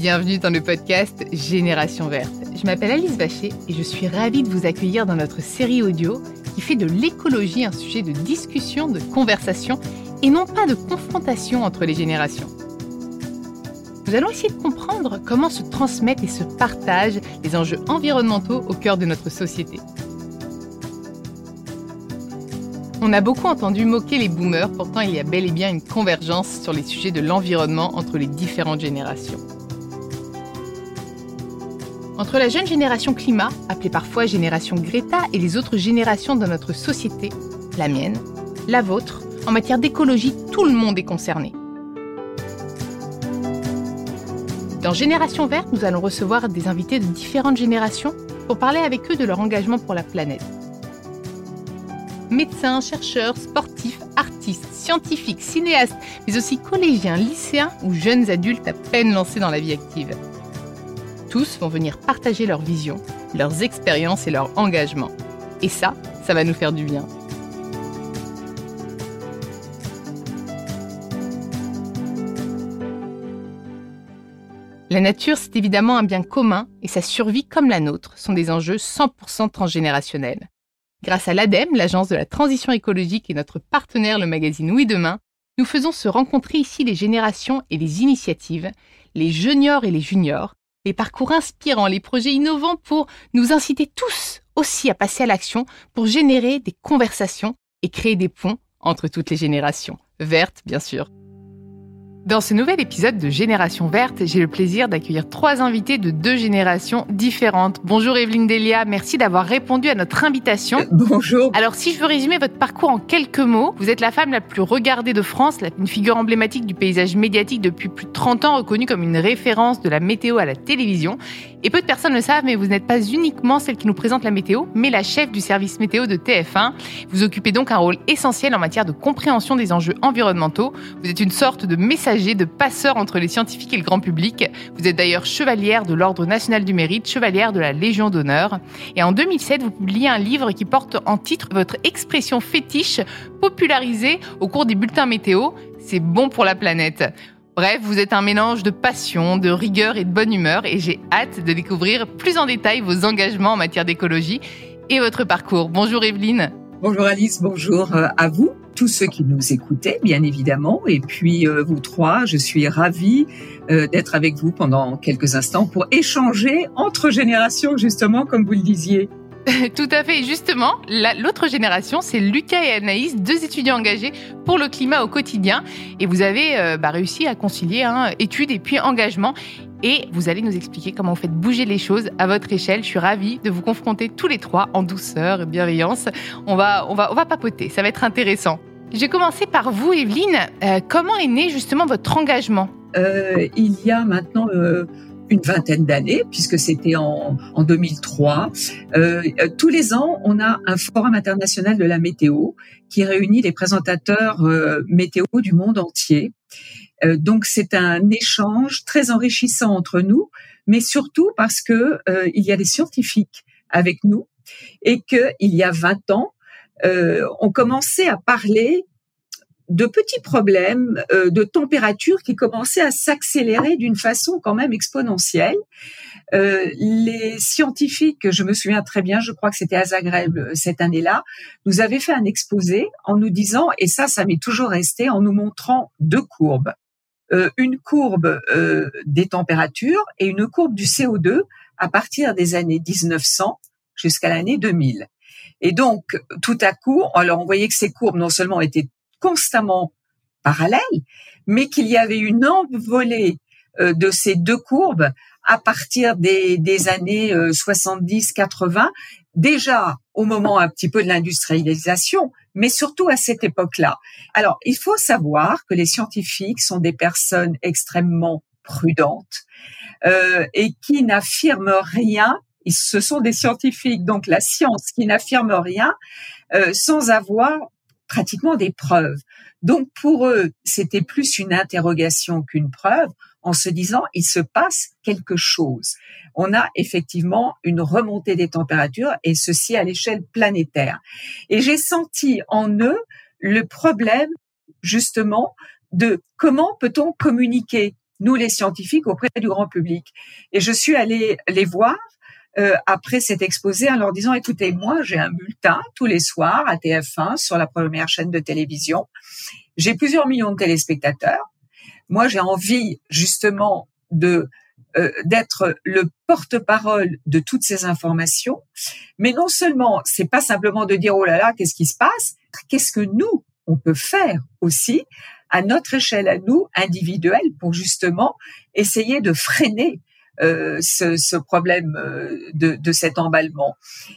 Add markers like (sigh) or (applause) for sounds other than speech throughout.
Bienvenue dans le podcast Génération Verte. Je m'appelle Alice Vacher et je suis ravie de vous accueillir dans notre série audio qui fait de l'écologie un sujet de discussion, de conversation et non pas de confrontation entre les générations. Nous allons essayer de comprendre comment se transmettent et se partagent les enjeux environnementaux au cœur de notre société. On a beaucoup entendu moquer les boomers, pourtant il y a bel et bien une convergence sur les sujets de l'environnement entre les différentes générations. Entre la jeune génération climat, appelée parfois génération Greta, et les autres générations de notre société, la mienne, la vôtre, en matière d'écologie, tout le monde est concerné. Dans Génération Verte, nous allons recevoir des invités de différentes générations pour parler avec eux de leur engagement pour la planète médecins, chercheurs, sportifs, artistes, scientifiques, cinéastes, mais aussi collégiens, lycéens ou jeunes adultes à peine lancés dans la vie active. Tous vont venir partager leur vision, leurs expériences et leur engagement. Et ça, ça va nous faire du bien. La nature, c'est évidemment un bien commun et sa survie comme la nôtre sont des enjeux 100% transgénérationnels. Grâce à l'ADEME, l'agence de la transition écologique et notre partenaire le magazine Oui Demain, nous faisons se rencontrer ici les générations et les initiatives, les juniors et les juniors, les parcours inspirants, les projets innovants pour nous inciter tous aussi à passer à l'action pour générer des conversations et créer des ponts entre toutes les générations. Vertes, bien sûr. Dans ce nouvel épisode de Génération Verte, j'ai le plaisir d'accueillir trois invités de deux générations différentes. Bonjour Evelyne Delia, merci d'avoir répondu à notre invitation. Euh, bonjour. Alors si je veux résumer votre parcours en quelques mots, vous êtes la femme la plus regardée de France, une figure emblématique du paysage médiatique depuis plus de 30 ans, reconnue comme une référence de la météo à la télévision. Et peu de personnes le savent, mais vous n'êtes pas uniquement celle qui nous présente la météo, mais la chef du service météo de TF1. Vous occupez donc un rôle essentiel en matière de compréhension des enjeux environnementaux. Vous êtes une sorte de messager, de passeur entre les scientifiques et le grand public. Vous êtes d'ailleurs chevalière de l'Ordre national du mérite, chevalière de la Légion d'honneur. Et en 2007, vous publiez un livre qui porte en titre votre expression fétiche popularisée au cours des bulletins météo. C'est bon pour la planète. Bref, vous êtes un mélange de passion, de rigueur et de bonne humeur et j'ai hâte de découvrir plus en détail vos engagements en matière d'écologie et votre parcours. Bonjour Evelyne. Bonjour Alice, bonjour euh, à vous, tous ceux qui nous écoutaient bien évidemment, et puis euh, vous trois, je suis ravie euh, d'être avec vous pendant quelques instants pour échanger entre générations justement comme vous le disiez. (laughs) Tout à fait. justement, l'autre génération, c'est Lucas et Anaïs, deux étudiants engagés pour le climat au quotidien. Et vous avez euh, bah, réussi à concilier hein, études et puis engagement. Et vous allez nous expliquer comment vous faites bouger les choses à votre échelle. Je suis ravie de vous confronter tous les trois en douceur et bienveillance. On va, on va, on va papoter. Ça va être intéressant. Je vais commencer par vous, Evelyne. Euh, comment est né justement votre engagement? Euh, Il y a maintenant une vingtaine d'années, puisque c'était en, en 2003. Euh, tous les ans, on a un forum international de la météo qui réunit les présentateurs euh, météo du monde entier. Euh, donc c'est un échange très enrichissant entre nous, mais surtout parce que euh, il y a des scientifiques avec nous et que il y a 20 ans, on commençait à parler de petits problèmes euh, de température qui commençaient à s'accélérer d'une façon quand même exponentielle. Euh, les scientifiques, je me souviens très bien, je crois que c'était à Zagreb euh, cette année-là, nous avaient fait un exposé en nous disant, et ça, ça m'est toujours resté, en nous montrant deux courbes. une courbe des températures et une courbe du CO2 à partir des années 1900 jusqu'à l'année 2000. Et donc, tout à coup, alors on voyait que ces courbes non seulement étaient constamment parallèles, mais qu'il y avait une envolée euh, de ces deux courbes à partir des, des années 70-80, euh, déjà au moment un petit peu de l'industrialisation, mais surtout à cette époque-là. Alors, il faut savoir que les scientifiques sont des personnes extrêmement prudentes euh, et qui n'affirment rien. Ce sont des scientifiques, donc la science qui n'affirme rien euh, sans avoir pratiquement des preuves. Donc pour eux, c'était plus une interrogation qu'une preuve en se disant il se passe quelque chose. On a effectivement une remontée des températures et ceci à l'échelle planétaire. Et j'ai senti en eux le problème justement de comment peut-on communiquer nous les scientifiques, auprès du grand public. Et je suis allée les voir euh, après cet exposé en leur disant écoutez moi j'ai un bulletin tous les soirs à TF1 sur la première chaîne de télévision. J'ai plusieurs millions de téléspectateurs. Moi j'ai envie justement de euh, d'être le porte-parole de toutes ces informations. Mais non seulement c'est pas simplement de dire oh là là qu'est-ce qui se passe? Qu'est-ce que nous on peut faire aussi à notre échelle à nous individuelle pour justement essayer de freiner euh, ce, ce, problème euh, de, de, cet emballement.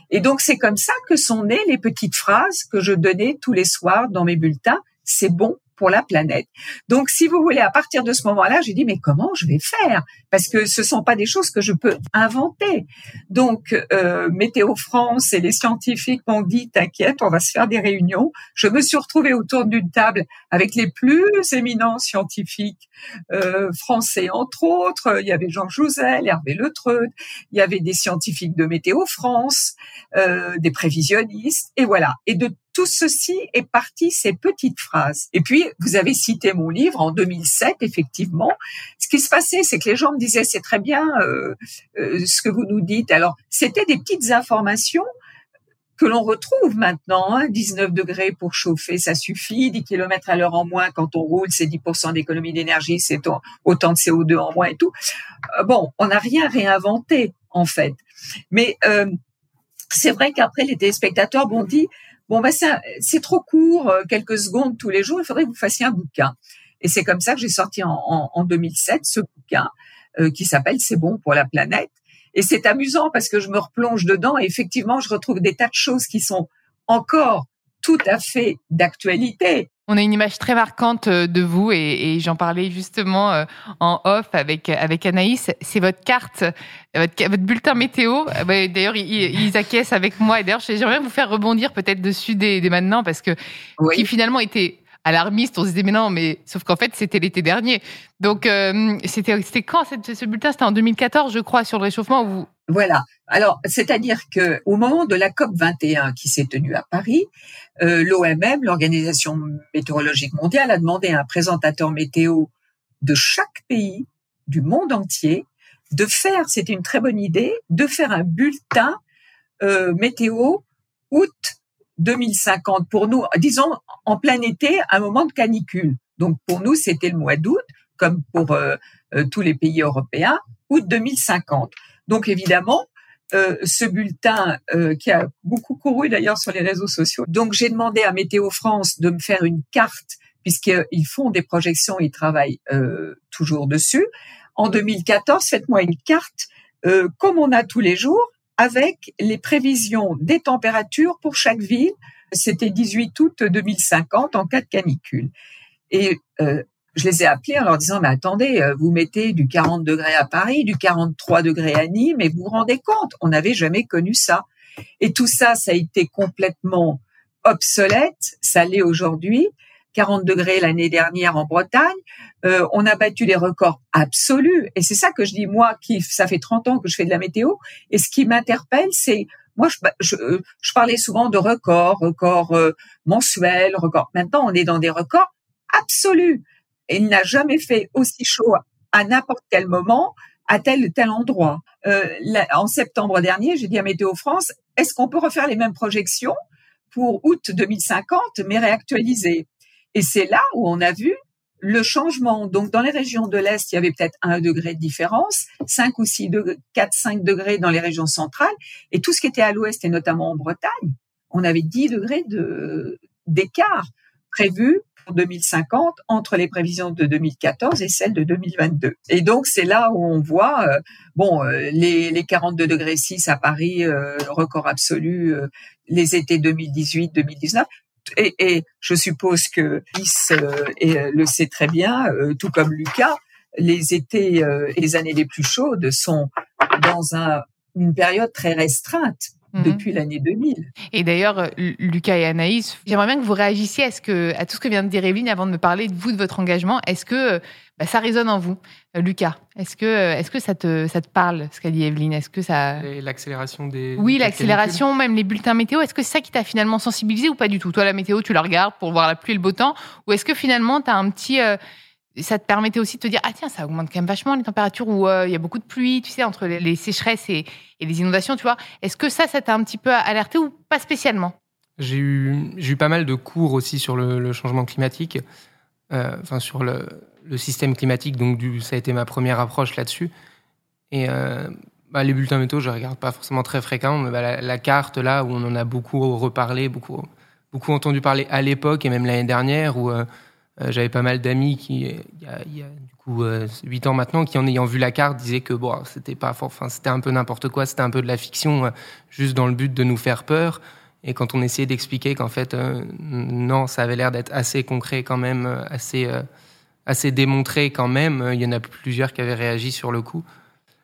Et donc c'est comme ça que sont nées les petites phrases que je donnais tous les soirs dans mes bulletins. C'est bon, pour la planète. Donc, si vous voulez, à partir de ce moment-là, j'ai dit mais comment je vais faire? Parce que ce sont pas des choses que je peux inventer. Donc, euh, Météo France et les scientifiques m'ont dit t'inquiète, on va se faire des réunions. Je me suis retrouvée autour d'une table avec les plus éminents scientifiques euh, français, entre autres. Il y avait Jean Jouzel, Hervé Letreud, il y avait des scientifiques de Météo France, euh, des prévisionnistes, et voilà. Et de tout ceci est parti ces petites phrases. Et puis, vous avez cité mon livre en 2007, effectivement. Ce qui se passait, c'est que les gens me disaient, c'est très bien euh, euh, ce que vous nous dites. Alors, c'était des petites informations que l'on retrouve maintenant. Hein, 19 degrés pour chauffer, ça suffit. 10 km à l'heure en moins quand on roule, c'est 10% d'économie d'énergie, c'est autant de CO2 en moins et tout. Euh, bon, on n'a rien réinventé, en fait. Mais c'est vrai qu'après, les téléspectateurs m'ont dit, bon ben c'est trop court, euh, quelques secondes tous les jours, il faudrait que vous fassiez un bouquin. Et c'est comme ça que j'ai sorti en, en, 2007 ce bouquin euh, qui s'appelle C'est bon pour la planète. Et c'est amusant parce que je me replonge dedans et effectivement je retrouve des tas de choses qui sont encore tout à fait d'actualité. On a une image très marquante euh, de vous et, et j'en parlais justement euh, en off avec avec Anaïs. C'est votre carte, votre, votre bulletin météo. Euh, d'ailleurs, ils, ils acquiescent avec moi et d'ailleurs, j'aimerais vous faire rebondir peut-être dessus dès, dès, maintenant parce que qui finalement était alarmiste. On se disait mais non, mais sauf qu'en fait c'était l'été dernier. Donc c'était c'était quand ce bulletin? C'était en 2014, je crois, sur le réchauffement. Où voilà. Alors, c'est-à-dire que au moment de la COP 21 qui s'est tenue à Paris, euh, l'OMM, l'Organisation météorologique mondiale, a demandé à un présentateur météo de chaque pays du monde entier de faire, c'était une très bonne idée, de faire un bulletin euh, météo août 2050 pour nous, disons en plein été, un moment de canicule. Donc pour nous, c'était le mois d'août, comme pour euh, tous les pays européens, août 2050. Donc évidemment, euh, ce bulletin euh, qui a beaucoup couru d'ailleurs sur les réseaux sociaux. Donc j'ai demandé à Météo France de me faire une carte puisqu'ils font des projections, ils travaillent euh, toujours dessus. En 2014, faites-moi une carte comme on a tous les jours avec les prévisions des températures pour chaque ville. C'était 18 août 2050 en cas de canicule. Et je les ai appelés en leur disant, mais attendez, euh, vous mettez du 40 degrés à Paris, du 43 degrés à Nîmes, et vous vous rendez compte, on n'avait jamais connu ça. Et tout ça, ça a été complètement obsolète, ça l'est aujourd'hui. 40 degrés l'année dernière en Bretagne, euh, on a battu des records absolus. Et c'est ça que je dis, moi, qui ça fait 30 ans que je fais de la météo, et ce qui m'interpelle, c'est moi, je, je, je, parlais souvent de records, records euh, mensuels, records. Maintenant, on est dans des records absolus il n'a jamais fait aussi chaud à n'importe quel moment à tel tel endroit. Euh, en septembre dernier, j'ai dit à Météo France, est-ce qu'on peut refaire les mêmes projections pour août 2050, mais réactualisées Et c'est là où on a vu le changement. Donc, dans les régions de l'Est, il y avait peut-être un degré de différence, 5 ou 6 degrés, 4, 5 degrés dans les régions centrales, et tout ce qui était à l'Ouest, et notamment en Bretagne, on avait 10 degrés de, d'écart prévu 2050 entre les prévisions de 2014 et celles de 2022. Et donc c'est là où on voit euh, bon euh, les, les 42 degrés 6 à Paris, euh, record absolu, les étés 2018-2019. Et, et, je suppose que Lys le sait très bien, tout comme Lucas, les étés et les années les plus chaudes sont dans un, une période très restreinte Mhm. depuis l'année 2000. Et d'ailleurs, euh, Lucas et Anaïs, j'aimerais bien que vous réagissiez à, ce que, à tout ce que vient de dire Evelyne avant de me parler de vous, de votre engagement. Est-ce que euh, bah, ça résonne en vous euh, Lucas, est-ce que, est-ce que ça, te, ça te parle, ce qu'a dit Evelyne? Est-ce que ça... L'accélération des... Oui, l'accélération, même les bulletins météo. Est-ce que c'est ça qui t'a finalement sensibilisé ou pas du tout? Toi, la météo, tu la regardes pour voir la pluie et le beau temps? Ou est-ce que finalement, tu as un petit ça te permettait aussi de te dire ah tiens ça augmente quand même vachement les températures où il y a beaucoup de pluie tu sais entre les, sécheresses et, les inondations tu vois. Est-ce que ça ça t'a un petit peu alerté ou pas spécialement? J'ai eu eu pas mal de cours aussi sur le, changement climatique enfin sur le, système climatique. Donc ça a été ma première approche là-dessus. Et bah, les bulletins météo, je ne regarde pas forcément très fréquemment, mais bah, la, carte, là, où on en a beaucoup reparlé, beaucoup, beaucoup entendu parler à l'époque et même l'année dernière, où euh, euh, j'avais pas mal d'amis qui, il y a, y a, du coup euh, 8 ans maintenant, qui en ayant vu la carte disaient que bon, c'était pas, enfin, c'était un peu n'importe quoi, c'était un peu de la fiction, euh, juste dans le but de nous faire peur. Et quand on essayait d'expliquer qu'en fait, non, ça avait l'air d'être assez concret quand même, assez, assez démontré quand même, il y en a plusieurs qui avaient réagi sur le coup.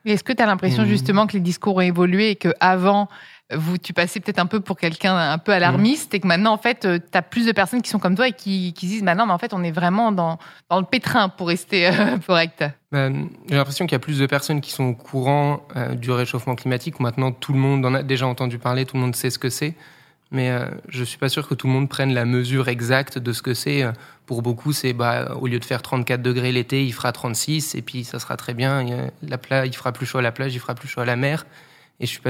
Est-ce que tu as l'impression mmh. justement que les discours ont évolué et qu'avant, vous, tu passais peut-être un peu pour quelqu'un un peu alarmiste et que maintenant, en fait, euh, tu as plus de personnes qui sont comme toi et qui, qui disent, maintenant, mais en fait, on est vraiment dans, le pétrin pour rester euh, (laughs) correct ben, J'ai l'impression qu'il y a plus de personnes qui sont au courant euh, du réchauffement climatique. Maintenant, tout le monde en a déjà entendu parler, tout le monde sait ce que c'est. Mais je suis pas sûr que tout le monde prenne la mesure exacte de ce que c'est. Pour beaucoup, c'est bah, au lieu de faire 34 degrés l'été, il fera 36 et puis ça sera très bien. Il, la plage, il fera plus chaud à la plage, il fera plus chaud à la mer. Et je suis pas,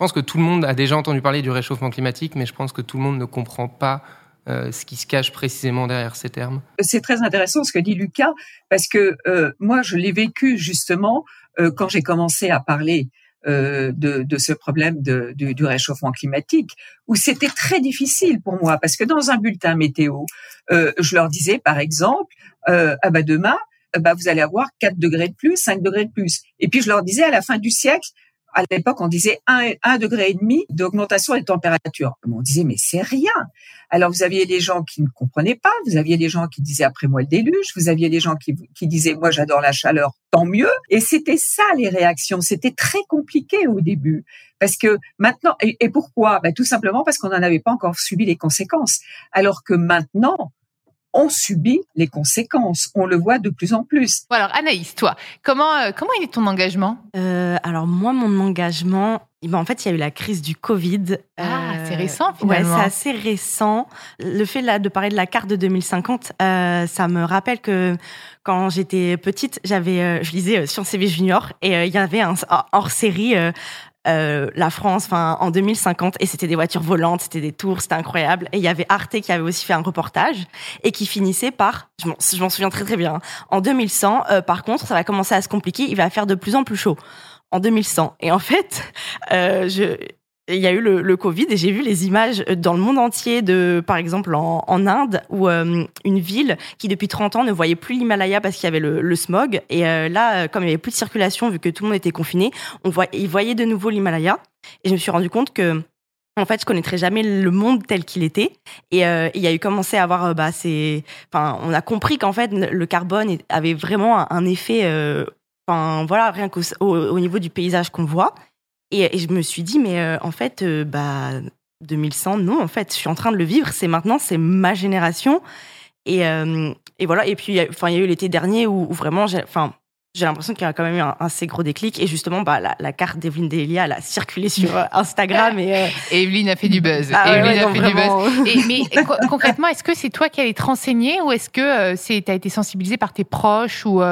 pense que tout le monde a déjà entendu parler du réchauffement climatique, mais je pense que tout le monde ne comprend pas euh, ce qui se cache précisément derrière ces termes. C'est très intéressant ce que dit Lucas, parce que euh, moi, je l'ai vécu justement euh, quand j'ai commencé à parler euh, de, de, ce problème de, du réchauffement climatique, où c'était très difficile pour moi, parce que dans un bulletin météo, euh, je leur disais par exemple, euh, ah bah demain, bah vous allez avoir 4 degrés de plus, 5 degrés de plus. Et puis je leur disais à la fin du siècle, à l'époque, on disait un, un degré et demi d'augmentation des températures. On disait, mais c'est rien. Alors, vous aviez des gens qui ne comprenaient pas, vous aviez des gens qui disaient après moi le déluge, vous aviez des gens qui, qui disaient moi j'adore la chaleur, tant mieux. Et c'était ça les réactions. C'était très compliqué au début. Parce que maintenant, et, et pourquoi? Ben, Tout simplement parce qu'on n'en avait pas encore subi les conséquences. Alors que maintenant, on subit les conséquences. On le voit de plus en plus. alors Anaïs, toi, comment euh, comment est ton engagement? Euh, Alors moi, mon engagement, eh ben, en fait, il y a eu la crise du Covid. Ah, c'est récent finalement. Ouais, c'est assez récent. Le fait là de parler de la carte de 2050, euh, ça me rappelle que quand j'étais petite, j'avais, je lisais Sciences et Junior et il y avait un hors série euh, la France, en 2050, et c'était des voitures volantes, c'était des tours, c'était incroyable. Et il y avait Arte qui avait aussi fait un reportage et qui finissait par, je m'en souviens très très bien, hein, en 2100. Euh, par contre, ça va commencer à se compliquer, il va faire de plus en plus chaud en 2100. Et en fait, euh, je, il y a eu le, Covid et j'ai vu les images dans le monde entier de, par exemple, en, Inde, où euh, une ville qui depuis 30 ans ne voyait plus l'Himalaya parce qu'il y avait le, smog. Et euh, là, comme il y avait plus de circulation, vu que tout le monde était confiné, on voit, ils voyaient de nouveau l'Himalaya. Et je me suis rendu compte que en fait, je connaîtrais jamais le monde tel qu'il était. Et euh, il y a eu commencé à avoir, bah, c'est, enfin, on a compris qu'en fait, le carbone avait vraiment un, effet, enfin, voilà, rien qu'au au niveau du paysage qu'on voit. Et, je me suis dit, mais euh, en fait, euh, bah, 2100, non, en fait, je suis en train de le vivre. C'est maintenant, c'est ma génération. Et, euh, et voilà. Et puis, enfin, il y a eu l'été dernier où, vraiment, j'ai, enfin, j'ai l'impression qu'il y a quand même eu un, assez gros déclic. Et justement, bah, la, carte d'Evelyne Delia, elle a circulé (laughs) sur Instagram. Et, (laughs) Evelyne a fait du buzz. Ah Evelyne a fait du buzz. mais concrètement, est-ce que c'est toi qui allais te renseigner ou est-ce que c'est, as été sensibilisé par tes proches ou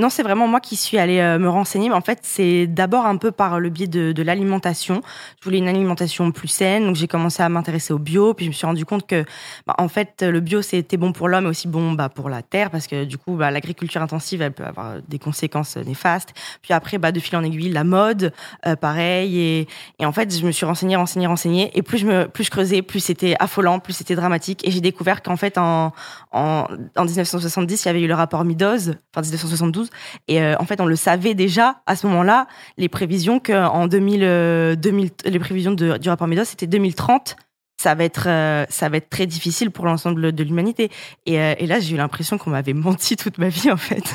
non, c'est vraiment moi qui suis allée euh, me renseigner. Mais en fait, c'est d'abord un peu par le biais de, l'alimentation. Je voulais une alimentation plus saine, donc j'ai commencé à m'intéresser au bio. Puis je me suis rendu compte que, bah, en fait, le bio c'était bon pour l'homme, mais aussi bon bah, pour la terre, parce que du coup, bah, l'agriculture intensive, elle peut avoir des conséquences néfastes. Puis après, de fil en aiguille, la mode, euh, pareil. Et, en fait, je me suis renseignée, renseignée, renseignée. Et plus je creusais, plus c'était affolant, plus c'était dramatique. Et j'ai découvert qu'en fait, en, en, en 1970, il y avait eu le rapport Meadows, enfin 1972 et euh, en fait, on le savait déjà à ce moment-là, les prévisions qu'en 2000, 2000, les prévisions du rapport Meadows, c'était 2030 ça va être euh, ça va être très difficile pour l'ensemble de l'humanité. Et, euh, là j'ai eu l'impression qu'on m'avait (laughs) menti toute ma vie en fait.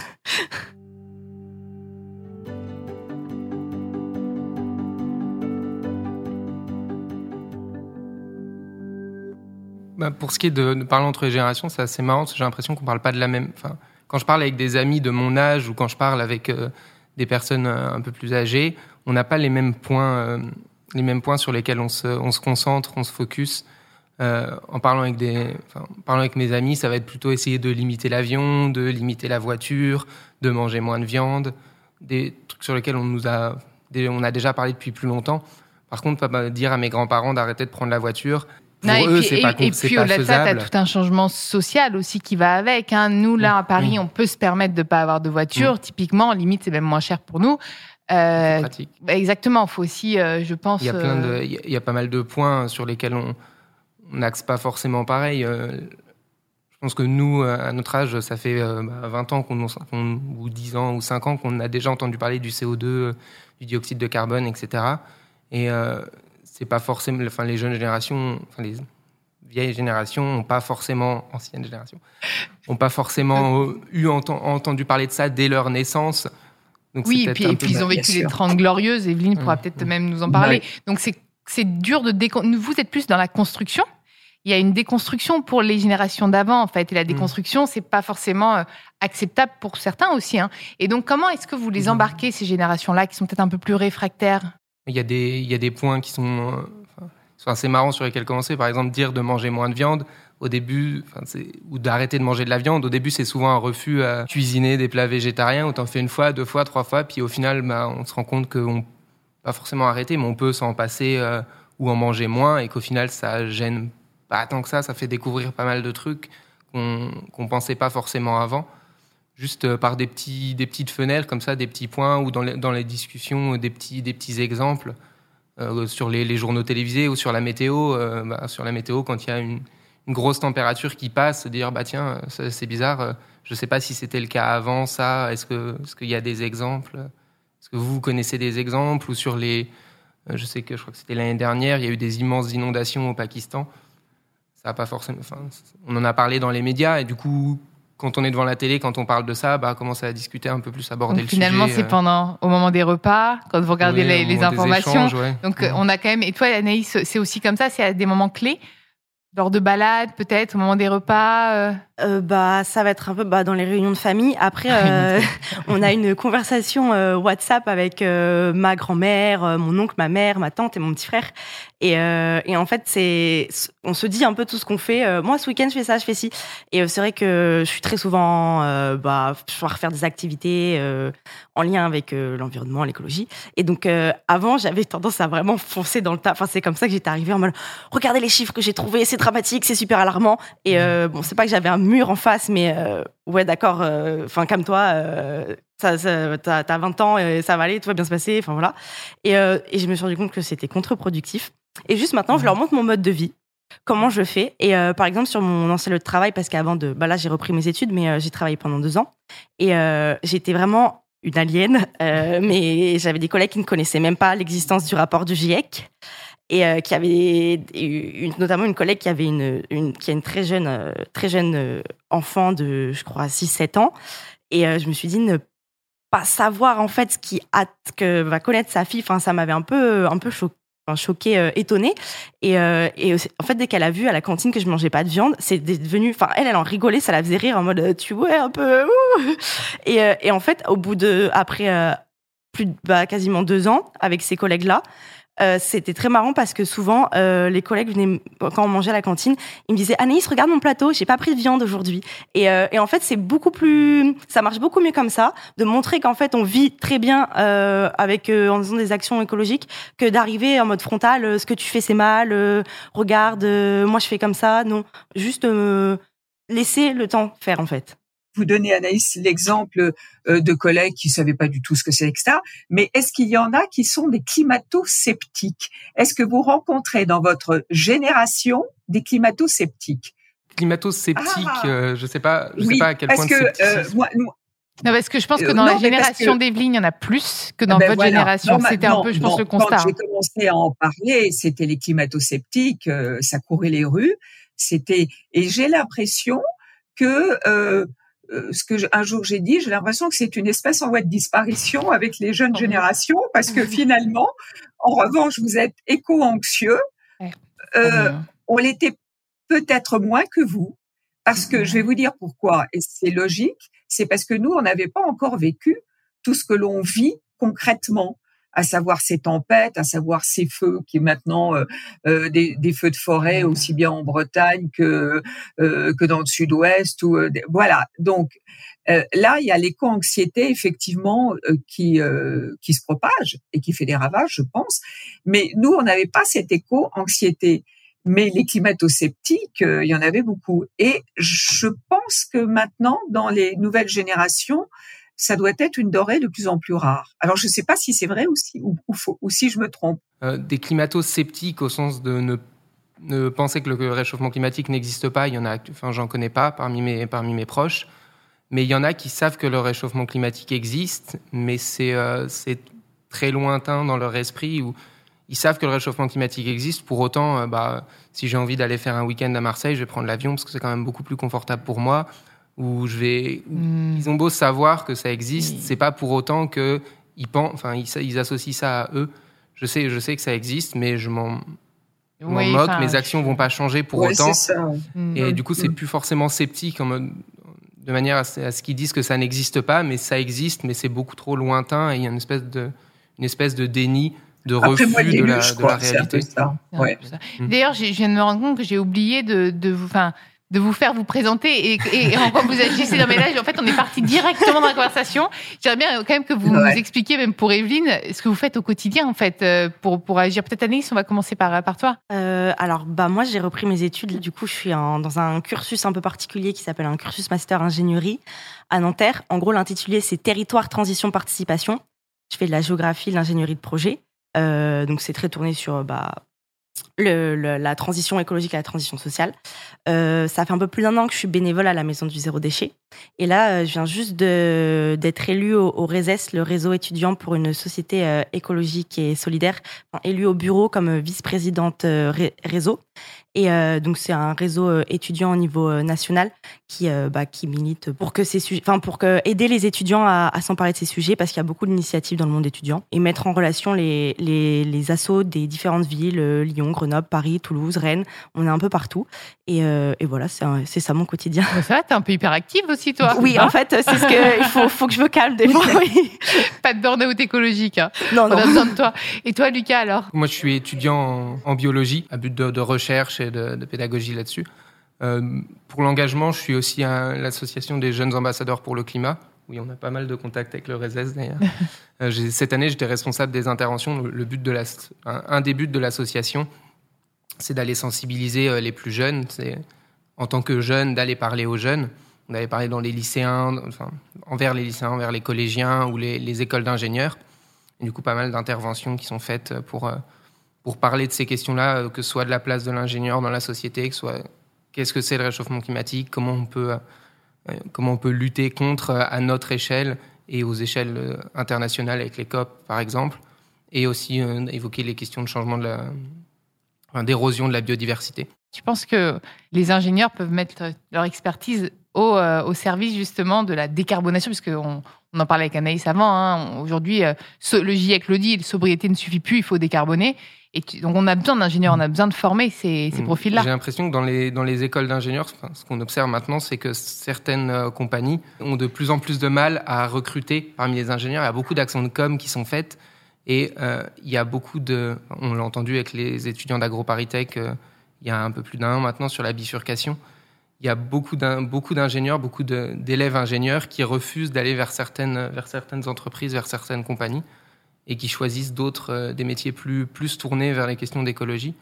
Bah pour ce qui est de, parler entre les générations c'est assez marrant j'ai l'impression qu'on parle pas de la même quand je parle avec des amis de mon âge ou quand je parle avec euh, des personnes euh, un peu plus âgées, on n'a pas les mêmes points, euh, les mêmes points sur lesquels on se, on se, concentre, on se focus. en parlant avec des, en parlant avec mes amis, ça va être plutôt essayer de limiter l'avion, de limiter la voiture, de manger moins de viande, des trucs sur lesquels on nous a, on a déjà parlé depuis plus longtemps. Par contre, pas dire à mes grands-parents d'arrêter de prendre la voiture. Pour eux, c'est pas Et puis au-delà de ça, tu as tout un changement social aussi qui va avec. Hein. Nous, là, à. Paris, on peut se permettre de ne pas avoir de voiture. Mm. Typiquement, limite, c'est même moins cher pour nous. Euh, pratique. Bah, exactement. Il faut aussi, euh, je pense. Il y, a plein de, euh, il y a pas mal de points sur lesquels on n'axe pas forcément pareil. Euh, je pense que nous, à notre âge, ça fait 20 bah, ans qu'on, ou 10 ans ou 5 ans qu'on a déjà entendu parler du CO2, du dioxyde de carbone, etc. Et c'est pas forcément, enfin les jeunes générations, enfin les vieilles générations n'ont pas forcément, anciennes générations, n'ont pas forcément eu entendu parler de ça dès leur naissance. Donc oui, et puis, et puis ils ont vécu les 30 glorieuses. Evelyne pourra peut-être même nous en parler. Donc c'est c'est dur de déconstruire. Vous êtes plus dans la construction. Il y a une déconstruction pour les générations d'avant, en fait. Et la mm. déconstruction, c'est pas forcément euh, acceptable pour certains aussi. Hein. Et donc, comment est-ce que vous les embarquez, ces générations-là, qui sont peut-être un peu plus réfractaires? Il y, a des, il y a des points qui sont, euh, sont assez marrants sur lesquels commencer. Par exemple, dire de manger moins de viande au début, ou d'arrêter de manger de la viande. Au début, c'est souvent un refus à cuisiner des plats végétariens. Autant fait une fois, deux fois, trois fois, puis au final, bah, on se rend compte qu'on pas forcément arrêter, mais on peut s'en passer euh, ou en manger moins, et qu'au final, ça gêne pas tant que ça. Ça fait découvrir pas mal de trucs qu'on pensait pas forcément avant juste euh, par des, petits, des petites fenêtres comme ça, des petits points, ou dans les, dans les discussions, des petits, des petits exemples euh, sur les, journaux télévisés ou sur la météo. Euh, bah, sur la météo, quand il y a une, grosse température qui passe, dire bah tiens, c'est bizarre, je ne sais pas si c'était le cas avant ça, est-ce qu'il est qu'il y a des exemples Est-ce que vous connaissez des exemples Ou sur les. je sais que je crois que c'était l'année dernière, il y a eu des immenses inondations au Pakistan. Ça a pas forcément. Enfin, on en a parlé dans les médias et du coup, quand on est devant la télé, quand on parle de ça, bah, commencer à discuter un peu plus, aborder Donc, finalement, c'est euh. pendant, au moment des repas, quand vous regardez les, informations. Donc, on a quand même, et toi, Anaïs, c'est aussi comme ça, c'est à des moments clés, lors de balades, peut-être, au moment des repas. Euh? Euh, bah, ça va être un peu bah, dans les réunions de famille. Après, euh, (laughs) on a une conversation euh, WhatsApp avec ma grand-mère, mon oncle, ma mère, ma tante et mon petit frère. Et, et en fait, c'est, on se dit un peu tout ce qu'on fait. moi, ce week-end, je fais ça, je fais ci. Et c'est vrai que je suis très souvent, bah, faire des activités en lien avec l'environnement, l'écologie. Et donc, avant, j'avais tendance à vraiment foncer dans le tas. Enfin, c'est comme ça que j'étais arrivée en mode, regardez les chiffres que j'ai trouvés, c'est dramatique, c'est super alarmant. Et bon, c'est pas que j'avais un mur en face, mais euh, ouais, d'accord, euh, enfin, calme-toi, euh, ça, t'as 20 ans, et ça va aller, tout va bien se passer, enfin voilà. Et, et, je me suis rendu compte que c'était contre-productif. Et juste maintenant, je leur montre mon mode de vie, comment je fais. Et par exemple, sur mon ancien lieu de travail, parce qu'avant de. Bah là, j'ai repris mes études, mais j'ai travaillé pendant deux ans. Et j'étais vraiment une alien, (laughs) mais j'avais des collègues qui ne connaissaient même pas l'existence du rapport du GIEC et euh, qui avait une, notamment une collègue qui avait une, une qui a une très jeune euh, très jeune euh, enfant de je crois 6 7 ans et je me suis dit ne pas savoir en fait ce qui hâte que va connaître sa fille enfin ça m'avait un peu un peu choqué Choquée, étonnée. Et, et, en fait, dès qu'elle a vu à la cantine que je mangeais pas de viande, c'est devenu. Enfin, elle, elle en rigolait, ça la faisait rire en mode tu vois un peu. (laughs) Et, en fait, au bout de après plus bah, quasiment deux ans avec ces collègues là, euh, c'était très marrant parce que souvent euh, les collègues venaient quand on mangeait à la cantine, ils me disaient Anaïs regarde mon plateau, j'ai pas pris de viande aujourd'hui. Et, euh, et, en fait c'est beaucoup plus, ça marche beaucoup mieux comme ça, de montrer qu'en fait on vit très bien euh, avec euh, en faisant des actions écologiques que d'arriver en mode frontal, ce que tu fais c'est mal, regarde moi je fais comme ça, non, juste laisser le temps faire en fait vous donnez, Anaïs, l'exemple euh, de collègues qui savaient pas du tout ce que c'est, etc. Mais est-ce qu'il y en a qui sont des climato-sceptiques? Est-ce que vous rencontrez dans votre génération des climato-sceptiques? Climato-sceptiques, ah. euh, je sais pas, je sais pas à quel point. Que, euh, moi, non, parce que je pense que dans la génération d'Evelyne, il y en a plus que dans ben votre génération. C'était un peu, je pense, le constat. Quand j'ai commencé à en parler, c'était les climato-sceptiques, ça courait les rues. C'était et j'ai l'impression que euh, ce que un jour j'ai dit, j'ai l'impression que c'est une espèce en voie de disparition avec les jeunes oh générations, parce que (laughs) finalement, en revanche, vous êtes éco-anxieux. Euh, on l'était peut-être moins que vous, parce que je vais vous dire pourquoi, et c'est logique, c'est parce que nous, on n'avait pas encore vécu tout ce que l'on vit concrètement. À savoir ces tempêtes, à savoir ces feux qui est maintenant euh, des, des, feux de forêt aussi bien en Bretagne que que dans le Sud-Ouest ou voilà. Donc là, il y a l'éco-anxiété effectivement qui qui se propage et qui fait des ravages, je pense. Mais nous, on n'avait pas cette éco-anxiété mais les climato-sceptiques, euh, il y en avait beaucoup. Et je pense que maintenant, dans les nouvelles générations, ça doit être une dorée de plus en plus rare. Alors, je ne sais pas si c'est vrai ou si, je me trompe. Euh, des climato-sceptiques au sens de ne, penser que le réchauffement climatique n'existe pas, il y en a, enfin, j'en connais pas parmi mes, proches. Mais il y en a qui savent que le réchauffement climatique existe, mais c'est euh, très lointain dans leur esprit. Ou ils savent que le réchauffement climatique existe. Pour autant, euh, bah, si j'ai envie d'aller faire un week-end à Marseille, je vais prendre l'avion parce que c'est quand même beaucoup plus confortable pour moi. Ou je vais. Hmm. Ils ont beau savoir que ça existe, c'est pas pour autant que ils pensent, enfin, ils, associent ça à eux. Je sais, je sais que ça existe, mais je m'en moque. Mes actions vont pas changer pour autant. Et du coup, c'est hmm. plus forcément sceptique en mode de manière à ce qu'ils disent que ça n'existe pas, mais ça existe, mais c'est beaucoup trop lointain et il y a une espèce de, une espèce de déni de refus de, la, de la réalité. D'ailleurs, je viens de me rendre compte que j'ai oublié de, de vous, enfin, de vous faire vous présenter et, et, en quoi vous agissez dans mes En fait, on est parti directement dans la conversation. J'aimerais bien quand même que vous nous expliquiez, même pour Evelyne, ce que vous faites au quotidien, en fait, euh, pour, pour agir. Peut-être Anaïs, on va commencer par, par toi. Euh, alors, bah, moi, j'ai repris mes études. Du coup, je suis dans un cursus un peu particulier qui s'appelle un cursus master ingénierie à Nanterre. En gros, l'intitulé, c'est Territoire, Transition, Participation. Je fais de la géographie, de l'ingénierie de projet. Euh, donc c'est très tourné sur bah, la transition écologique et la transition sociale. Euh, ça fait un peu plus d'un an que je suis bénévole à la Maison du Zéro Déchet. Et là, euh, je viens juste d'être élue au, au, RESES, le réseau étudiant pour une société écologique et solidaire, élue au bureau comme vice-présidente réseau. Et euh, donc c'est un réseau euh, étudiant au niveau euh, national qui bah, qui milite pour que ces sujets, enfin pour que aider les étudiants à, à s'emparer de ces sujets parce qu'il y a beaucoup d'initiatives dans le monde étudiant et mettre en relation les les, les assos des différentes villes Lyon, Grenoble, Paris, Toulouse, Rennes. On est un peu partout et, et voilà c'est c'est ça mon quotidien. Ça t'es un peu hyperactive aussi toi. Oui en fait c'est ce que il faut faut que je me calme des (laughs) fois. Pas de burn-out écologique. Hein. Non non. On a besoin de toi. Et toi Lucas alors? Moi je suis étudiant en, en biologie à but de, de recherche de, pédagogie là-dessus. Euh, pour l'engagement, je suis aussi à l'association des jeunes ambassadeurs pour le climat. Oui, on a pas mal de contacts avec le RESES d'ailleurs. (laughs) Euh, cette année, j'étais responsable des interventions. Le but de la, un, des buts de l'association, c'est d'aller sensibiliser euh, les plus jeunes. C'est en tant que jeune d'aller parler aux jeunes. On avait parlé dans les lycéens, enfin, envers les lycéens, envers les collégiens ou les, les écoles d'ingénieurs. Du coup, pas mal d'interventions qui sont faites pour pour parler de ces questions-là, que ce soit de la place de l'ingénieur dans la société, que ce soit qu'est-ce que c'est le réchauffement climatique, comment on peut, euh, comment on peut lutter contre euh, à notre échelle et aux échelles internationales avec les COP, par exemple, et aussi évoquer les questions de changement de d'érosion de la biodiversité. Tu penses que les ingénieurs peuvent mettre leur expertise au, au service justement de la décarbonation, puisqu'on on en parlait avec Anaïs avant, hein, aujourd'hui, le GIEC le dit, la sobriété ne suffit plus, il faut décarboner. Et donc on a besoin d'ingénieurs, on a besoin de former ces, ces mm. profils-là. J'ai l'impression que dans les, dans les écoles d'ingénieurs, ce qu'on observe maintenant, c'est que certaines euh, compagnies ont de plus en plus de mal à recruter parmi les ingénieurs. Il y a beaucoup d'actions de com qui sont faites et euh, il y a beaucoup de... On l'a entendu avec les étudiants d'AgroParisTech euh, il y a un peu plus d'un an maintenant sur la bifurcation. Il y a beaucoup d'ingénieurs, beaucoup d'élèves ingénieurs qui refusent d'aller vers certaines, entreprises, vers certaines compagnies et qui choisissent d'autres, euh, des métiers plus, plus tournés vers les questions d'écologie.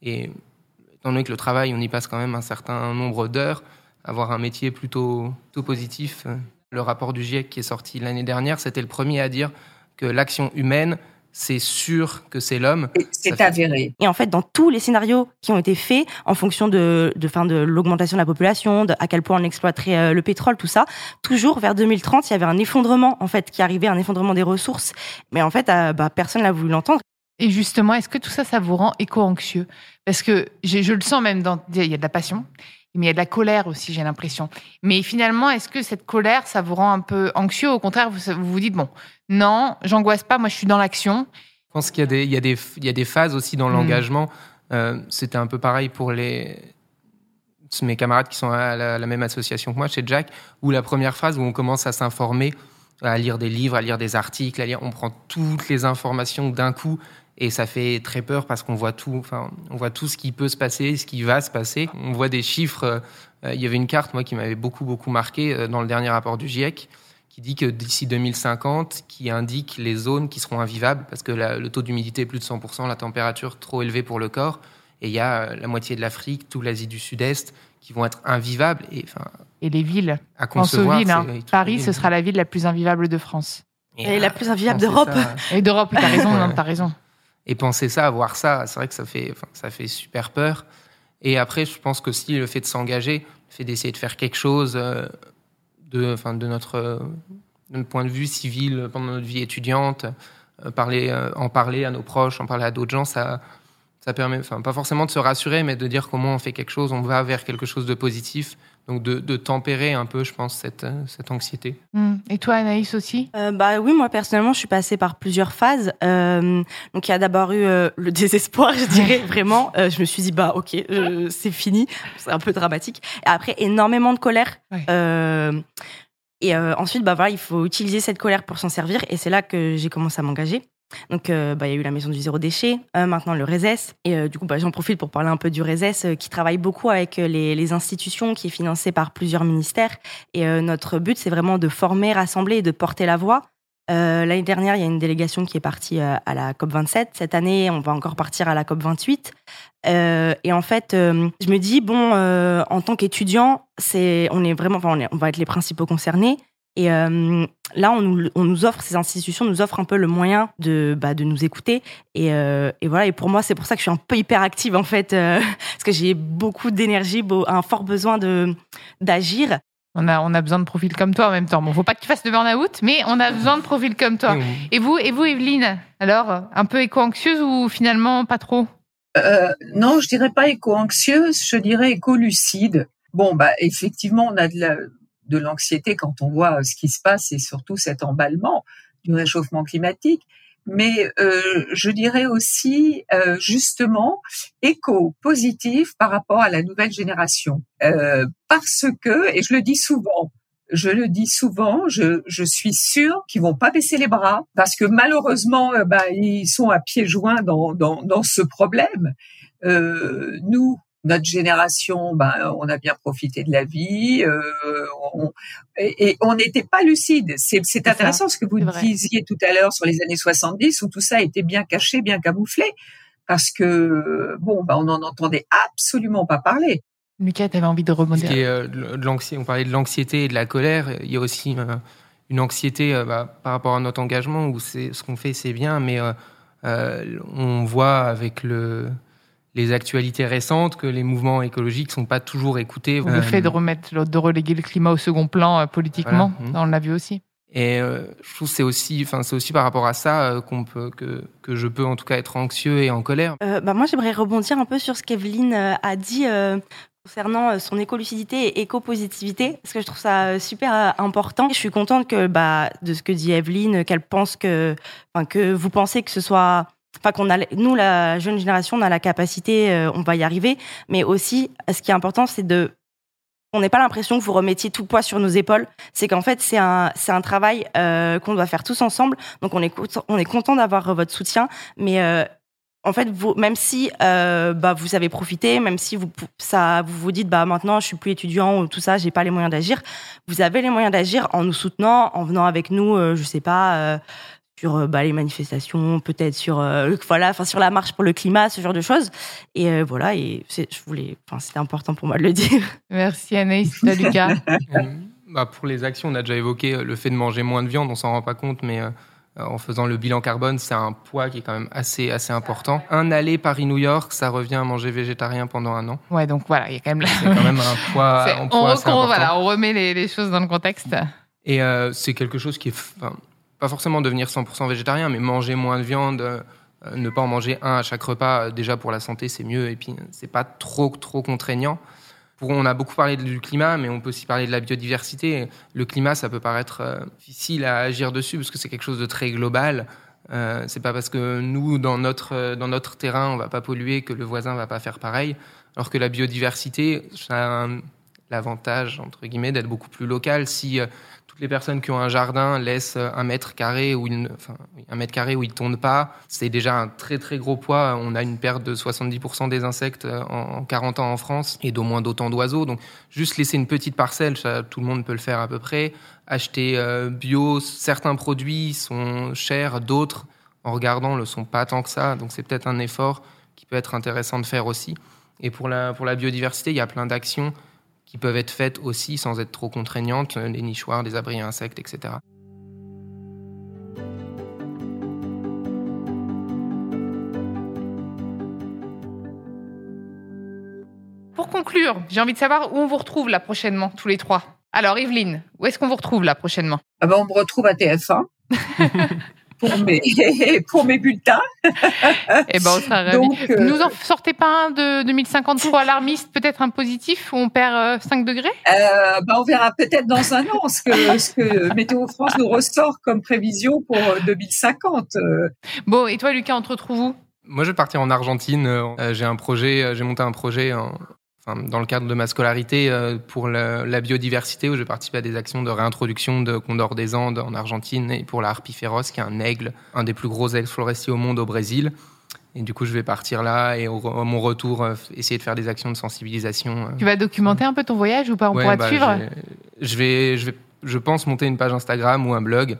Et étant donné que le travail, on y passe quand même un certain nombre d'heures, avoir un métier plutôt, plutôt positif. Euh, le rapport du GIEC qui est sorti l'année dernière, c'était le premier à dire que l'action humaine c'est sûr que c'est l'homme. C'est avéré. Et en fait, dans tous les scénarios qui ont été faits, en fonction de, de, fin, de l'augmentation de la population, de à quel point on exploiterait euh, le pétrole, tout ça, toujours vers 2030, il y avait un effondrement en fait qui arrivait, un effondrement des ressources. Mais en fait, euh, bah, personne n'a voulu l'entendre. Et justement, est-ce que tout ça, ça vous rend éco-anxieux? Parce que je le sens même dans, il y a de la passion, mais il y a de la colère aussi, j'ai l'impression. Mais finalement, est-ce que cette colère, ça vous rend un peu anxieux? Au contraire, vous vous, dites, bon, non, j'angoisse pas, moi je suis dans l'action. Je pense qu'il y, a des, il y, a des, il y a des phases aussi dans hmm. l'engagement. Euh, C'était un peu pareil pour les, mes camarades qui sont à la, même association que moi, chez Jack, où la première phase où on commence à s'informer à lire des livres, à lire des articles, à lire, on prend toutes les informations d'un coup et ça fait très peur parce qu'on voit tout, enfin, on voit tout ce qui peut se passer, ce qui va se passer. On voit des chiffres. Euh, il y avait une carte, moi, qui m'avait beaucoup, beaucoup marqué euh, dans le dernier rapport du GIEC, qui dit que d'ici 2050, qui indique les zones qui seront invivables parce que le taux d'humidité est plus de 100%, la température trop élevée pour le corps. Et il y a euh, la moitié de l'Afrique, toute l'Asie du Sud-Est qui vont être invivables. Et, enfin, et les villes. À concevoir. Hein. Paris, ce sera la ville la plus invivable de France. Et, la plus invivable d'Europe. Et d'Europe, tu as raison, ouais. as raison. Et penser ça, voir ça, c'est vrai que ça fait, ça fait super peur. Et après, je pense que si le fait de s'engager, le fait d'essayer de faire quelque chose euh, de, enfin, de notre, point de vue civil pendant notre vie étudiante, euh, parler, euh, en parler à nos proches, en parler à d'autres gens, ça, ça permet, enfin, pas forcément de se rassurer, mais de dire comment on fait quelque chose, on va vers quelque chose de positif. Donc de, de tempérer un peu, je pense, cette, cette anxiété. Mmh. Et toi, Anaïs aussi? Euh, Bah oui, moi personnellement, je suis passée par plusieurs phases. Euh, donc il y a d'abord eu euh, le (laughs) désespoir, je dirais vraiment. Euh, je me suis dit bah ok, euh, c'est fini. C'est un peu dramatique. Et après, énormément de colère. Ouais. et ensuite, bah voilà, il faut utiliser cette colère pour s'en servir. Et c'est là que j'ai commencé à m'engager. Donc, euh, bah, il y a eu la maison du zéro déchet, euh, maintenant le RESES. Et euh, du coup, bah, j'en profite pour parler un peu du RESES, qui travaille beaucoup avec les, institutions, qui est financé par plusieurs ministères. Et notre but, c'est vraiment de former, rassembler et de porter la voix. L'année dernière, il y a une délégation qui est partie à la COP 27. Cette année, on va encore partir à la COP 28. et en fait, je me dis bon, en tant qu'étudiant, on est vraiment, on va être les principaux concernés. Et euh, là, on nous, on nous, offre, ces institutions nous offrent un peu le moyen de, bah, de nous écouter. Et, euh, et, voilà, et pour moi, c'est pour ça que je suis un peu hyper active, en fait, euh, (laughs) parce que j'ai beaucoup d'énergie, un fort besoin d'agir. On a, on a besoin de profils comme toi en même temps. Bon, faut pas que tu fasses de burn-out, mais on a besoin de profils comme toi. Et vous, et vous, Evelyne Alors, un peu éco-anxieuse ou finalement pas trop? Non, je dirais pas éco-anxieuse, je dirais éco-lucide. Bon, bah, effectivement, on a de la, de l'anxiété quand on voit ce qui se passe et surtout cet emballement du réchauffement climatique. Mais euh, je dirais aussi euh, justement écho positif par rapport à la nouvelle génération, euh, parce que et je le dis souvent, je le dis souvent, je, je suis sûre qu'ils vont pas baisser les bras parce que malheureusement, bah, ils sont à pieds joints dans, dans, dans ce problème. Euh, nous, notre génération, ben, on a bien profité de la vie, euh, on, et, et, on n'était pas lucide. C'est intéressant ce que vous disiez tout à l'heure sur les années 70 où tout ça était bien caché, bien camouflé, parce que bon, ben, on n'en entendait absolument pas parler. Lucas, tu avais envie de rebondir. Euh, de on parlait de l'anxiété et de la colère. Il y a aussi euh, une anxiété euh, bah, par rapport à notre engagement où c'est ce qu'on fait, c'est bien, mais euh, on voit avec le les actualités récentes que les mouvements écologiques ne sont pas toujours écoutés. Le fait de remettre, de reléguer le climat au second plan euh, politiquement, voilà. on l'a vu aussi. Et euh, je trouve c'est aussi, enfin c'est aussi par rapport à ça euh, qu'on peut que que je peux en tout cas être anxieux et en colère. Euh, bah moi j'aimerais rebondir un peu sur ce qu'Evelyne euh, a dit concernant son écolucidité et éco-positivité, parce que je trouve ça super important. Je suis contente que bah de ce que dit Evelyne, qu'elle pense que, enfin que vous pensez que ce soit enfin qu'on a nous la jeune génération on a la capacité euh, on va y arriver. Mais aussi ce qui est important c'est de on n'est pas l'impression que vous remettiez tout le poids sur nos épaules. C'est qu'en fait c'est un c'est un travail euh, qu'on doit faire tous ensemble. Donc on est on est content d'avoir votre soutien. Mais euh, en fait, même si euh, bah, vous avez profité, même si vous ça vous vous dites bah maintenant je suis plus étudiant ou tout ça, j'ai pas les moyens d'agir, vous avez les moyens d'agir en nous soutenant, en venant avec nous, euh, je sais pas, euh, sur bah, les manifestations, peut-être sur euh, voilà, enfin sur la marche pour le climat, ce genre de choses. Et euh, voilà, et je voulais, enfin c'était important pour moi de le dire. Merci Anaïs, Lucas. (laughs) bah, pour les actions, on a déjà évoqué euh, le fait de manger moins de viande, on s'en rend pas compte, mais en faisant le bilan carbone, c'est un poids qui est quand même assez assez important. Un aller Paris-New York, ça revient à manger végétarien pendant un an. Ouais, donc voilà, il y a quand même, c'est quand même un poids. (laughs) on, voilà, on remet les, les, choses dans le contexte. Et c'est quelque chose qui est, enfin, pas forcément devenir 100% végétarien, mais manger moins de viande, euh, ne pas en manger un à chaque repas, euh, déjà pour la santé, c'est mieux. Et puis, c'est pas trop, trop contraignant. Pour, on a beaucoup parlé du climat, mais on peut aussi parler de la biodiversité. Le climat, ça peut paraître euh, difficile à agir dessus parce que c'est quelque chose de très global. Euh, c'est pas parce que nous, dans notre, dans notre terrain, on va pas polluer que le voisin va pas faire pareil. Alors que la biodiversité, ça l'avantage, entre guillemets, d'être beaucoup plus local. Si euh, toutes les personnes qui ont un jardin laissent un mètre carré où ils, enfin, un mètre carré où tournent pas, c'est déjà un très très gros poids. On a une perte de 70% des insectes en 40 ans en France et d'au moins d'autant d'oiseaux. Donc juste laisser une petite parcelle, tout le monde peut le faire à peu près. Acheter bio, certains produits sont chers, d'autres en regardant le sont pas tant que ça. Donc c'est peut-être un effort qui peut être intéressant de faire aussi. Et pour la, pour la biodiversité, il y a plein d'actions qui peuvent être faites aussi sans être trop contraignantes, les nichoirs, des abris à insectes, etc. Pour conclure, j'ai envie de savoir où on vous retrouve là prochainement, tous les trois. Alors, Evelyne, où est-ce qu'on vous retrouve là prochainement? Ah ben, On me retrouve à TF1. (laughs) pour mes, (laughs) pour mes bulletins. Eh ben, on sera ravis. Euh, Nous en sortez pas un de 2053 alarmiste, peut-être un positif où on perd 5 euh, degrés? Euh, ben, On verra peut-être dans un an ce que, ce que Météo France nous ressort comme prévision pour 2050. Euh, bon, et toi, Lucas, on te retrouve où? Moi, je vais partir en Argentine. j'ai un projet, j'ai monté un projet dans le cadre de ma scolarité euh, pour la, biodiversité où je participe à des actions de réintroduction de condor des Andes en Argentine et pour la harpie féroce qui est un aigle, un des plus gros aigles forestiers au monde au Brésil. Et du coup, je vais partir là et au, à mon retour, euh, essayer de faire des actions de sensibilisation. Euh. Tu vas documenter un peu ton voyage ou pas? On pourra te bah, suivre je vais, je vais, je pense monter une page Instagram ou un blog.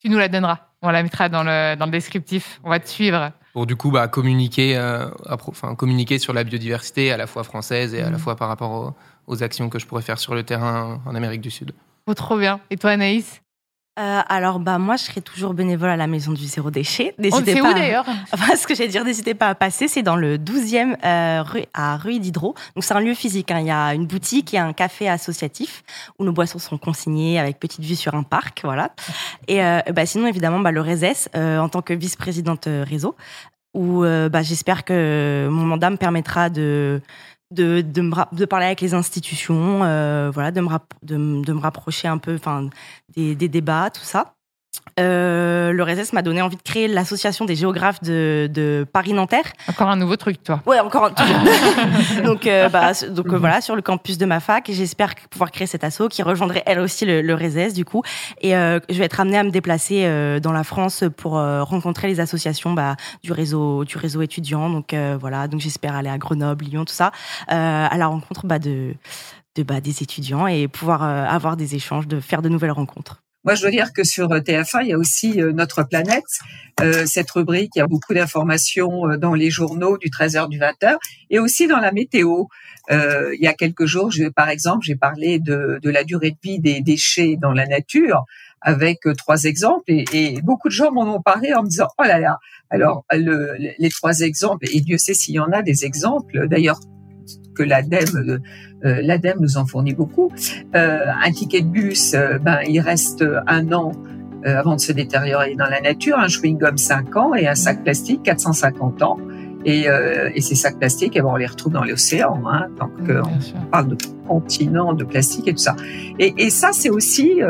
Tu nous la donneras. On la mettra dans le, dans le descriptif. On va te suivre pour du coup bah, communiquer, euh, enfin, communiquer sur la biodiversité à la fois française et à la mmh. fois par rapport aux, actions que je pourrais faire sur le terrain en Amérique du Sud. Oh, trop bien. Et toi, Anaïs? Euh, alors bah moi je serai toujours bénévole à la maison du zéro déchet. N'hésitez pas. où d'ailleurs (laughs) enfin, Ce que j'allais dire, n'hésitez pas à passer. C'est dans le 12e euh, rue à rue d'Hydro. Donc c'est un lieu physique. Hein. Il y a une boutique et un café associatif où nos boissons sont consignées avec petite vue sur un parc, voilà. Et euh, bah sinon évidemment bah, le RESES euh, en tant que vice-présidente euh, réseau où bah, j'espère que mon mandat me permettra de de, de, me, de parler avec les institutions, euh, voilà, de me, de, de, me rapprocher un peu, enfin, des, des débats, tout ça. Euh, le RESES m'a donné envie de créer l'association des géographes de, de Paris-Nanterre. Encore un nouveau truc, toi. Ouais, encore un (laughs) donc, euh, bah, (laughs) donc euh, voilà, sur le campus de ma fac. J'espère pouvoir créer cet asso qui rejoindrait elle aussi le, le RESES, du coup. Et euh, je vais être amenée à me déplacer euh, dans la France pour rencontrer les associations bah, du réseau du réseau étudiant. Donc voilà, donc j'espère aller à Grenoble, Lyon, tout ça, à la rencontre bah, de, de bah, des étudiants et pouvoir avoir des échanges, de faire de nouvelles rencontres. Moi, je veux dire que sur TF1, il y a aussi euh, Notre Planète, euh, cette rubrique, il y a beaucoup d'informations euh, dans les journaux du 13h, du 20h, et aussi dans la météo. il y a quelques jours, je, par exemple, j'ai parlé de, de, la durée de vie des déchets dans la nature avec trois exemples, et, et beaucoup de gens m'en ont parlé en me disant, oh là là, alors le, les trois exemples, et Dieu sait s'il y en a des exemples, d'ailleurs que l'ADEME euh, l'ADEME nous en fournit beaucoup. Euh, un ticket de bus, euh, ben il reste un an avant de se détériorer dans la nature. Un chewing-gum 5 ans et un sac plastique 450 ans. Et, et ces sacs plastiques, eh ben, on les retrouve dans l'océan, hein, tant qu'on parle de continent, de plastique et tout ça. Et, et ça, c'est aussi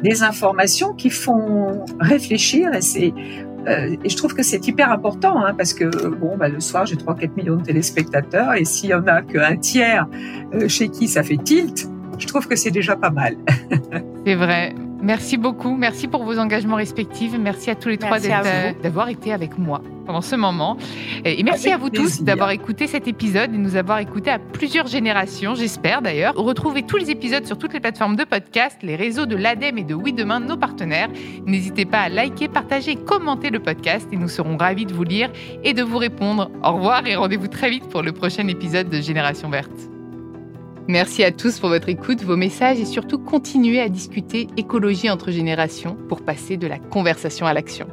des informations qui font réfléchir. Et c'est euh, et je trouve que c'est hyper important hein, parce que bon, bah, le soir j'ai 3-4 millions de téléspectateurs et s'il y en a qu'un tiers euh, chez qui ça fait tilt, je trouve que c'est déjà pas mal. c'est vrai. Merci beaucoup. Merci pour vos engagements respectifs. Merci à tous les trois d'avoir été avec moi pendant ce moment. Et merci à vous tous d'avoir écouté cet épisode et nous avoir écouté à plusieurs générations, j'espère d'ailleurs. Retrouvez tous les épisodes sur toutes les plateformes de podcast, les réseaux de l'ADEME et de Oui Demain, nos partenaires. N'hésitez pas à liker, partager et commenter le podcast et nous serons ravis de vous lire et de vous répondre. Au revoir et rendez-vous très vite pour le prochain épisode de Génération Verte. Merci à tous pour votre écoute, vos messages et surtout continuez à discuter écologie entre générations pour passer de la conversation à l'action.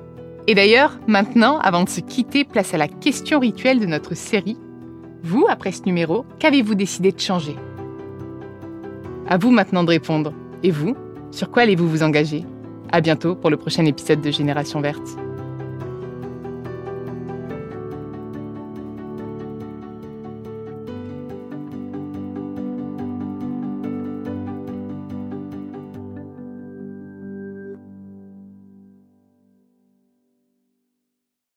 Et d'ailleurs, maintenant, avant de se quitter, place à la question rituelle de notre série. Vous, après ce numéro, qu'avez-vous décidé de changer? À vous maintenant de répondre. Et vous, sur quoi allez-vous vous engager? À bientôt pour le prochain épisode de Génération Verte.